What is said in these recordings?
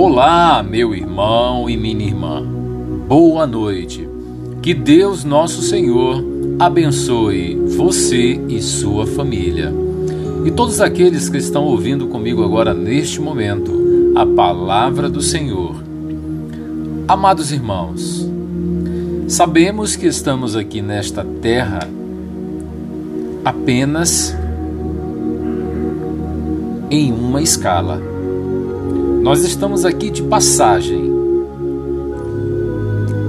Olá, meu irmão e minha irmã. Boa noite. Que Deus, nosso Senhor, abençoe você e sua família. E todos aqueles que estão ouvindo comigo agora neste momento a palavra do Senhor. Amados irmãos, sabemos que estamos aqui nesta terra apenas em uma escala. Nós estamos aqui de passagem.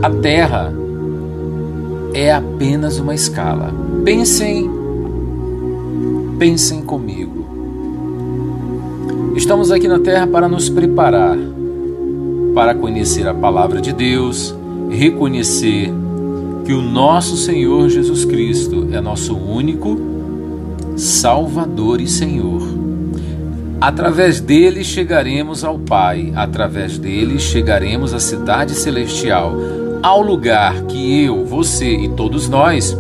A Terra é apenas uma escala. Pensem, pensem comigo. Estamos aqui na Terra para nos preparar para conhecer a palavra de Deus, reconhecer que o nosso Senhor Jesus Cristo é nosso único Salvador e Senhor. Através dele chegaremos ao Pai, através dele chegaremos à cidade celestial, ao lugar que eu, você e todos nós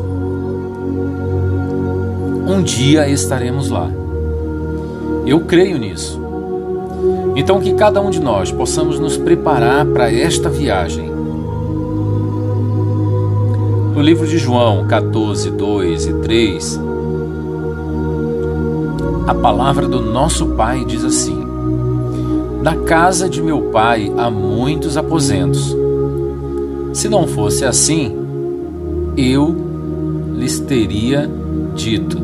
um dia estaremos lá. Eu creio nisso. Então, que cada um de nós possamos nos preparar para esta viagem. No livro de João 14, 2 e 3, a palavra do nosso Pai diz assim: Na casa de meu Pai há muitos aposentos. Se não fosse assim, eu lhes teria dito: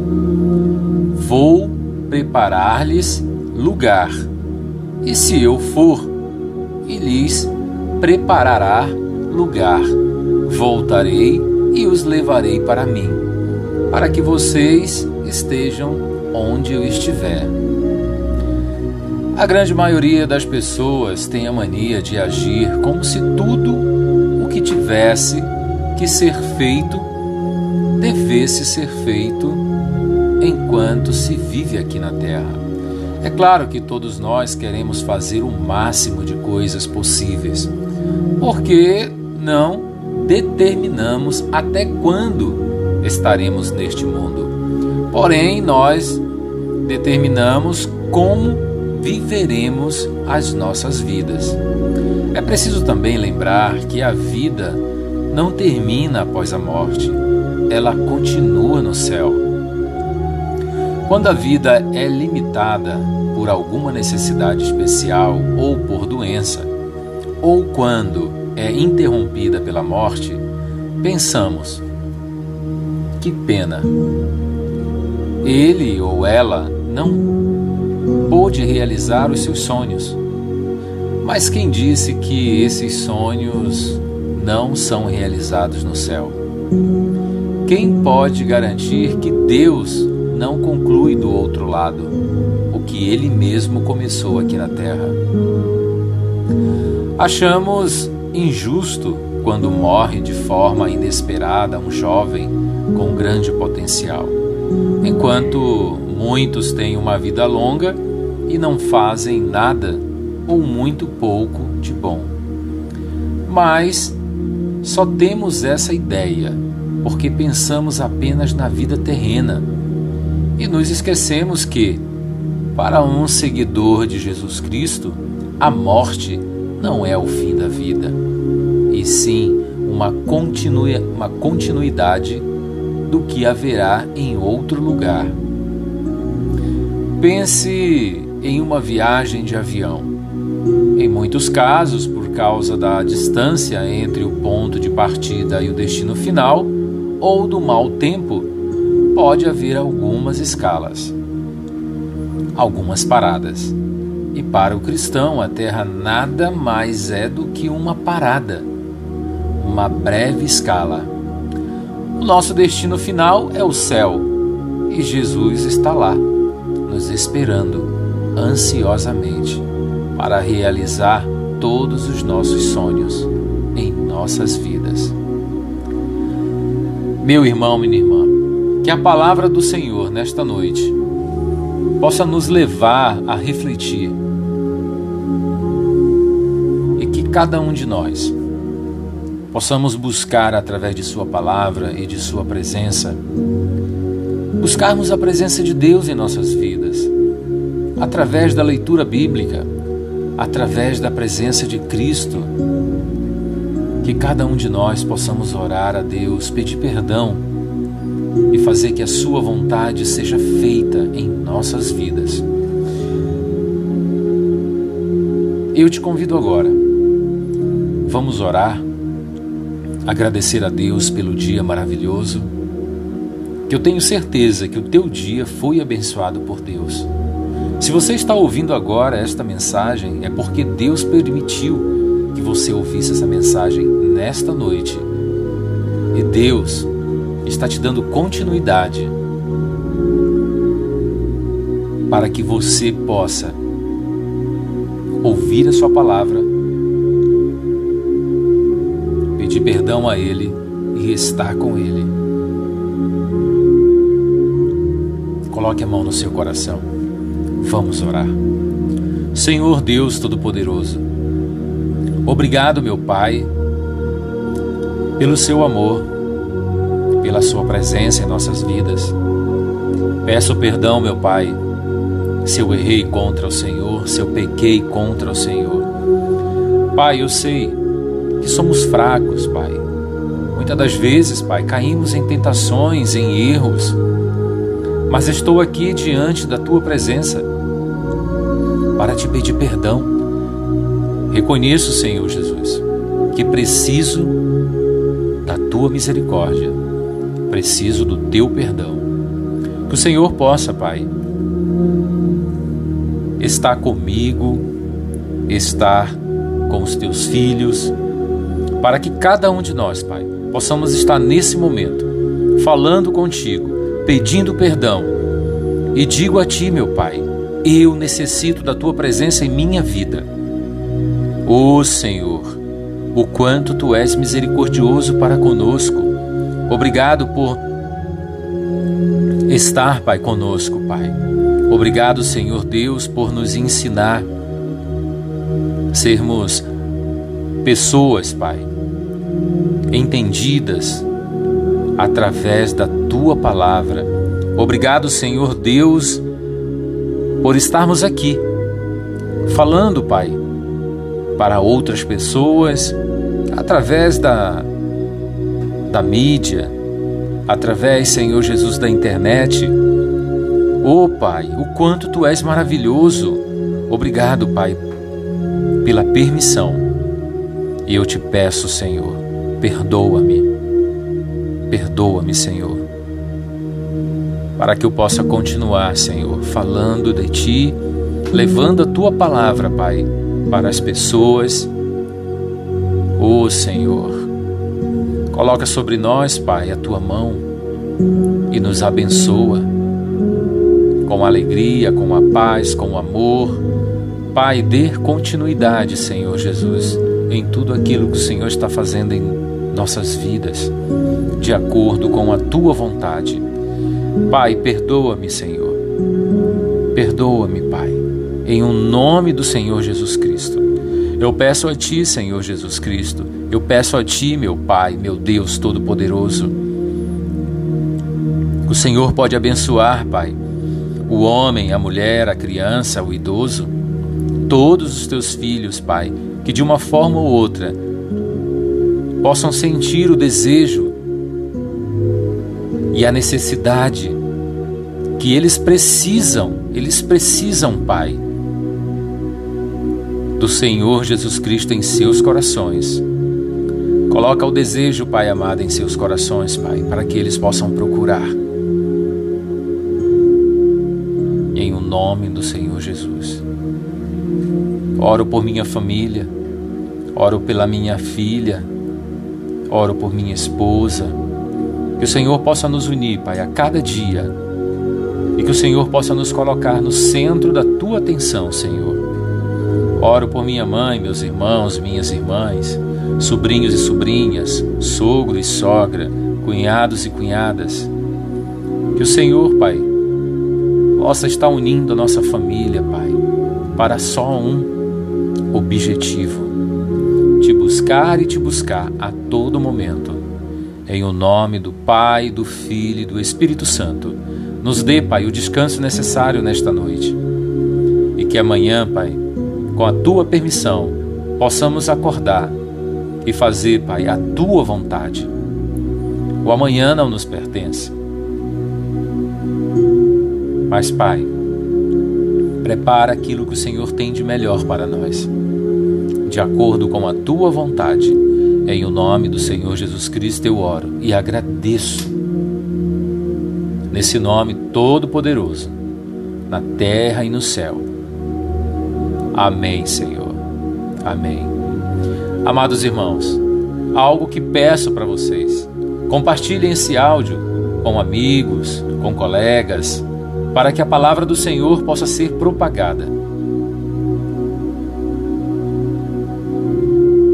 Vou preparar-lhes lugar. E se eu for, e lhes preparará lugar, voltarei e os levarei para mim, para que vocês estejam onde eu estiver. A grande maioria das pessoas tem a mania de agir como se tudo o que tivesse que ser feito devesse ser feito enquanto se vive aqui na Terra. É claro que todos nós queremos fazer o máximo de coisas possíveis, porque não determinamos até quando estaremos neste mundo. Porém, nós determinamos como viveremos as nossas vidas. É preciso também lembrar que a vida não termina após a morte, ela continua no céu. Quando a vida é limitada por alguma necessidade especial ou por doença, ou quando é interrompida pela morte, pensamos: que pena! Ele ou ela não pôde realizar os seus sonhos. Mas quem disse que esses sonhos não são realizados no céu? Quem pode garantir que Deus não conclui do outro lado o que ele mesmo começou aqui na terra? Achamos injusto quando morre de forma inesperada um jovem com grande potencial, enquanto Muitos têm uma vida longa e não fazem nada ou muito pouco de bom. Mas só temos essa ideia porque pensamos apenas na vida terrena e nos esquecemos que, para um seguidor de Jesus Cristo, a morte não é o fim da vida, e sim uma, uma continuidade do que haverá em outro lugar. Pense em uma viagem de avião. Em muitos casos, por causa da distância entre o ponto de partida e o destino final, ou do mau tempo, pode haver algumas escalas, algumas paradas. E para o cristão, a terra nada mais é do que uma parada, uma breve escala. O nosso destino final é o céu e Jesus está lá esperando ansiosamente para realizar todos os nossos sonhos em nossas vidas. Meu irmão, minha irmã, que a palavra do Senhor nesta noite possa nos levar a refletir e que cada um de nós possamos buscar através de Sua palavra e de Sua presença buscarmos a presença de Deus em nossas vidas, através da leitura bíblica, através da presença de Cristo, que cada um de nós possamos orar a Deus, pedir perdão e fazer que a Sua vontade seja feita em nossas vidas. Eu te convido agora, vamos orar, agradecer a Deus pelo dia maravilhoso, eu tenho certeza que o teu dia foi abençoado por Deus. Se você está ouvindo agora esta mensagem, é porque Deus permitiu que você ouvisse essa mensagem nesta noite. E Deus está te dando continuidade para que você possa ouvir a Sua palavra, pedir perdão a Ele e estar com Ele. Coloque a mão no seu coração. Vamos orar. Senhor Deus Todo-Poderoso, Obrigado, meu Pai, pelo seu amor, pela sua presença em nossas vidas. Peço perdão, meu Pai, se eu errei contra o Senhor, se eu pequei contra o Senhor. Pai, eu sei que somos fracos, Pai. Muitas das vezes, Pai, caímos em tentações, em erros, mas estou aqui diante da tua presença para te pedir perdão Reconheço, Senhor Jesus, que preciso da tua misericórdia, preciso do teu perdão. Que o Senhor possa, Pai, estar comigo, estar com os teus filhos, para que cada um de nós, Pai, possamos estar nesse momento falando contigo, pedindo perdão e digo a ti, meu Pai, eu necessito da tua presença em minha vida. Ó oh, Senhor, o quanto tu és misericordioso para conosco. Obrigado por estar, Pai, conosco, Pai. Obrigado, Senhor Deus, por nos ensinar sermos pessoas, Pai, entendidas através da tua palavra. Obrigado, Senhor Deus, por estarmos aqui falando, Pai, para outras pessoas através da, da mídia, através, Senhor Jesus, da internet. Oh Pai, o quanto Tu és maravilhoso. Obrigado, Pai, pela permissão. E eu te peço, Senhor, perdoa-me. Perdoa-me, Senhor. Para que eu possa continuar, Senhor, falando de Ti, levando a Tua palavra, Pai para as pessoas. Ó oh, Senhor, coloca sobre nós, Pai, a tua mão e nos abençoa com alegria, com a paz, com o amor. Pai, dê continuidade, Senhor Jesus, em tudo aquilo que o Senhor está fazendo em nossas vidas, de acordo com a tua vontade. Pai, perdoa-me, Senhor. Perdoa-me, Pai em um nome do Senhor Jesus Cristo. Eu peço a Ti, Senhor Jesus Cristo, eu peço a Ti, meu Pai, meu Deus Todo-Poderoso. O Senhor pode abençoar, Pai, o homem, a mulher, a criança, o idoso, todos os Teus filhos, Pai, que de uma forma ou outra possam sentir o desejo e a necessidade que eles precisam, eles precisam, Pai, do Senhor Jesus Cristo em seus corações. Coloca o desejo, Pai amado, em seus corações, Pai, para que eles possam procurar. Em o nome do Senhor Jesus. Oro por minha família, oro pela minha filha, oro por minha esposa. Que o Senhor possa nos unir, Pai, a cada dia e que o Senhor possa nos colocar no centro da tua atenção, Senhor Oro por minha mãe, meus irmãos, minhas irmãs, sobrinhos e sobrinhas, sogro e sogra, cunhados e cunhadas. Que o Senhor, Pai, possa estar unindo a nossa família, Pai, para só um objetivo: buscar e te buscar a todo momento. Em o nome do Pai, do Filho e do Espírito Santo, nos dê, Pai, o descanso necessário nesta noite. E que amanhã, Pai, com a tua permissão, possamos acordar e fazer, Pai, a tua vontade. O amanhã não nos pertence. Mas, Pai, prepara aquilo que o Senhor tem de melhor para nós, de acordo com a tua vontade. Em o nome do Senhor Jesus Cristo eu oro e agradeço. Nesse nome todo-poderoso, na terra e no céu. Amém, Senhor. Amém. Amados irmãos, algo que peço para vocês: compartilhem esse áudio com amigos, com colegas, para que a palavra do Senhor possa ser propagada.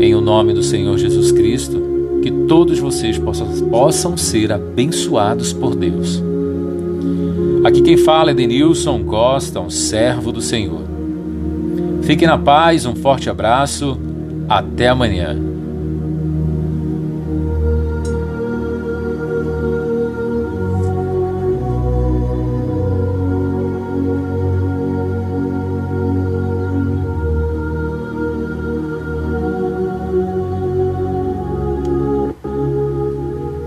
Em o nome do Senhor Jesus Cristo, que todos vocês possam, possam ser abençoados por Deus. Aqui quem fala é Denilson Costa, um servo do Senhor. Fiquem na paz, um forte abraço, até amanhã.